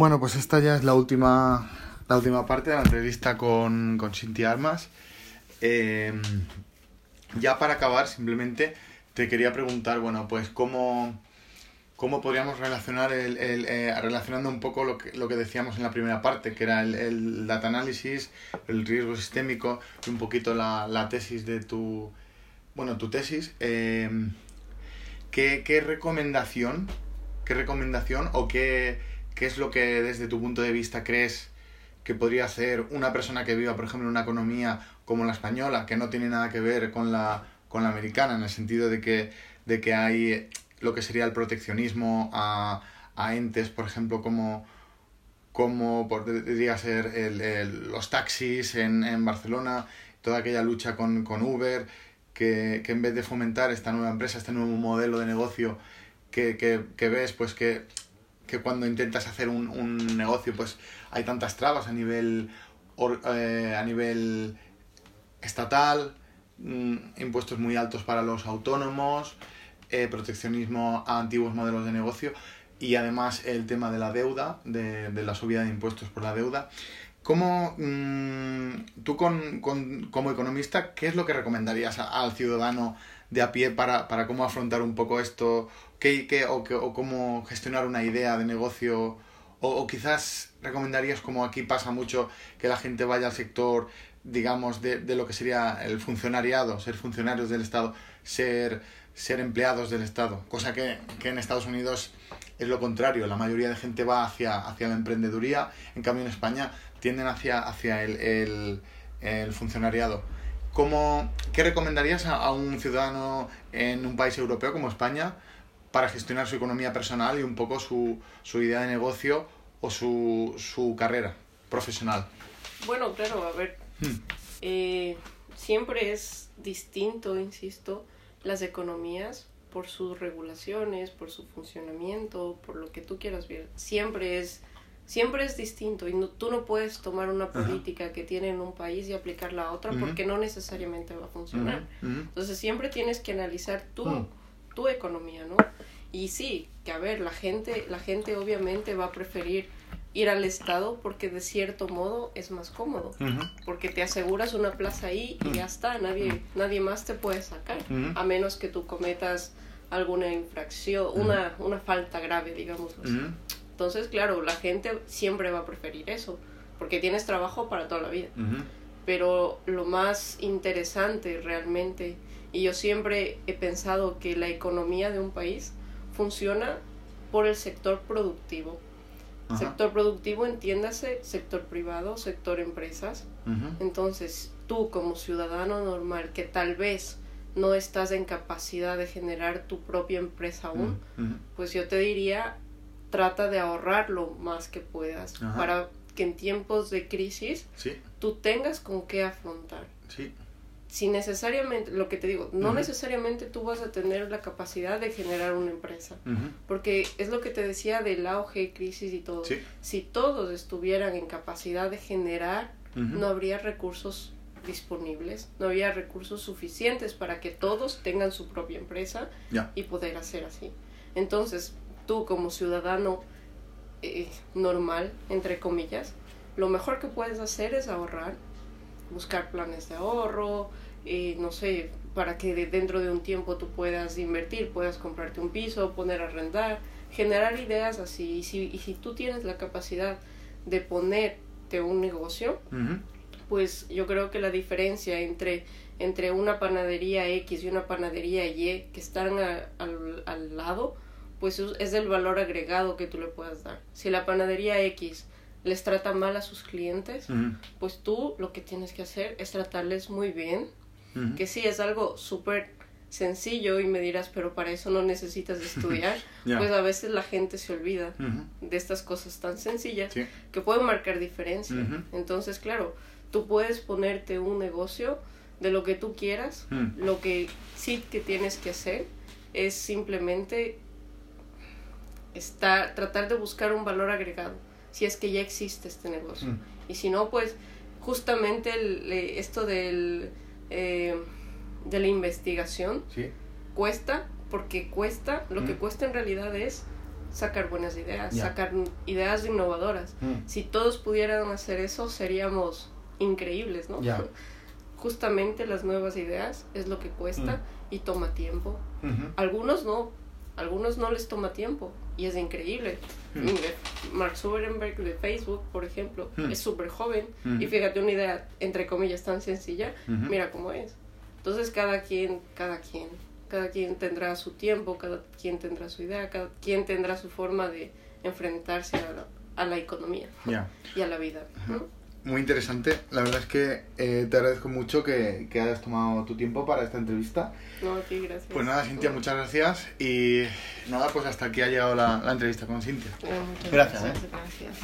Bueno, pues esta ya es la última, la última parte de la entrevista con, con Cintia Armas. Eh, ya para acabar, simplemente te quería preguntar, bueno, pues cómo, cómo podríamos relacionar, el, eh, relacionando un poco lo que, lo que decíamos en la primera parte, que era el, el data análisis, el riesgo sistémico y un poquito la, la tesis de tu, bueno, tu tesis. Eh, ¿qué, ¿Qué recomendación, qué recomendación o qué, qué es lo que desde tu punto de vista crees que podría hacer una persona que viva, por ejemplo, en una economía como la española, que no tiene nada que ver con la, con la americana, en el sentido de que, de que hay lo que sería el proteccionismo a, a entes, por ejemplo, como, como podría ser el, los taxis en, en, Barcelona, toda aquella lucha con, con Uber, que, que, en vez de fomentar esta nueva empresa, este nuevo modelo de negocio que, que, que ves, pues que, que cuando intentas hacer un, un negocio, pues hay tantas trabas a nivel, eh, a nivel estatal, mmm, impuestos muy altos para los autónomos, eh, proteccionismo a antiguos modelos de negocio y además el tema de la deuda, de, de la subida de impuestos por la deuda. ¿Cómo, mmm, tú con, con, como economista, qué es lo que recomendarías al ciudadano de a pie para, para cómo afrontar un poco esto? ¿Qué, qué, o, qué, o cómo gestionar una idea de negocio? O, o quizás recomendarías, como aquí pasa mucho, que la gente vaya al sector digamos, de, de, lo que sería el funcionariado, ser funcionarios del Estado, ser, ser empleados del Estado, cosa que, que, en Estados Unidos es lo contrario, la mayoría de gente va hacia, hacia la emprendeduría, en cambio en España tienden hacia, hacia el, el, el funcionariado. ¿Cómo, ¿Qué recomendarías a, a un ciudadano en un país europeo como España para gestionar su economía personal y un poco su, su idea de negocio o su, su carrera profesional? Bueno, claro, a ver, Hmm. Eh, siempre es distinto, insisto, las economías por sus regulaciones, por su funcionamiento, por lo que tú quieras ver. Siempre es, siempre es distinto y no, tú no puedes tomar una política Ajá. que tiene en un país y aplicarla a otra uh -huh. porque no necesariamente va a funcionar. Uh -huh. Entonces siempre tienes que analizar tu, uh -huh. tu economía, ¿no? Y sí, que a ver, la gente, la gente obviamente va a preferir ir al estado porque de cierto modo es más cómodo porque te aseguras una plaza ahí y ya está nadie -huh. nadie más te puede sacar a menos que tú cometas alguna infracción una una falta grave digamos así entonces claro la gente siempre va a preferir eso porque tienes trabajo para toda la vida pero lo más interesante realmente y yo siempre he pensado que la economía de un país funciona por el sector productivo. Sector productivo, entiéndase, sector privado, sector empresas. Uh -huh. Entonces, tú como ciudadano normal que tal vez no estás en capacidad de generar tu propia empresa aún, pues yo te diría, trata de ahorrar lo más que puedas Ajá. para que en tiempos de crisis sí. tú tengas con qué afrontar. Sí si necesariamente, lo que te digo, no uh -huh. necesariamente tú vas a tener la capacidad de generar una empresa, uh -huh. porque es lo que te decía del auge, crisis y todo. Sí. Si todos estuvieran en capacidad de generar, uh -huh. no habría recursos disponibles, no habría recursos suficientes para que todos tengan su propia empresa yeah. y poder hacer así. Entonces, tú como ciudadano eh, normal, entre comillas, lo mejor que puedes hacer es ahorrar buscar planes de ahorro, eh, no sé, para que de dentro de un tiempo tú puedas invertir, puedas comprarte un piso, poner a arrendar, generar ideas así. Y si, y si tú tienes la capacidad de ponerte un negocio, uh -huh. pues yo creo que la diferencia entre, entre una panadería X y una panadería Y que están a, al lado, pues es el valor agregado que tú le puedas dar. Si la panadería X les trata mal a sus clientes, uh -huh. pues tú lo que tienes que hacer es tratarles muy bien, uh -huh. que sí es algo súper sencillo y me dirás, pero para eso no necesitas estudiar, yeah. pues a veces la gente se olvida uh -huh. de estas cosas tan sencillas sí. que pueden marcar diferencia. Entonces, claro, tú puedes ponerte un negocio de lo que tú quieras, lo que sí que tienes que hacer es simplemente estar, tratar de buscar un valor agregado si es que ya existe este negocio. Mm. Y si no, pues justamente el, esto del, eh, de la investigación ¿Sí? cuesta, porque cuesta, lo mm. que cuesta en realidad es sacar buenas ideas, sacar ideas innovadoras. Mm. Si todos pudieran hacer eso, seríamos increíbles, ¿no? Ya. Justamente las nuevas ideas es lo que cuesta Mm. y toma tiempo. Algunos no, algunos no les toma tiempo y es increíble. Mm. Mark Zuckerberg de Facebook, por ejemplo, Mm. es súper joven Mm. y fíjate una idea entre comillas tan sencilla, mira cómo es. Entonces cada quien, cada quien, cada quien tendrá su tiempo, cada quien tendrá su idea, cada quien tendrá su forma de enfrentarse a la, a la economía Ya. y a la vida. ¿no? Muy interesante. La verdad es que eh, te agradezco mucho que, que hayas tomado tu tiempo para esta entrevista. No, ti, gracias. Pues nada, Cintia, muchas gracias. Y nada, pues hasta aquí ha llegado la, la entrevista con Cintia. Eh, Gracias, gracias.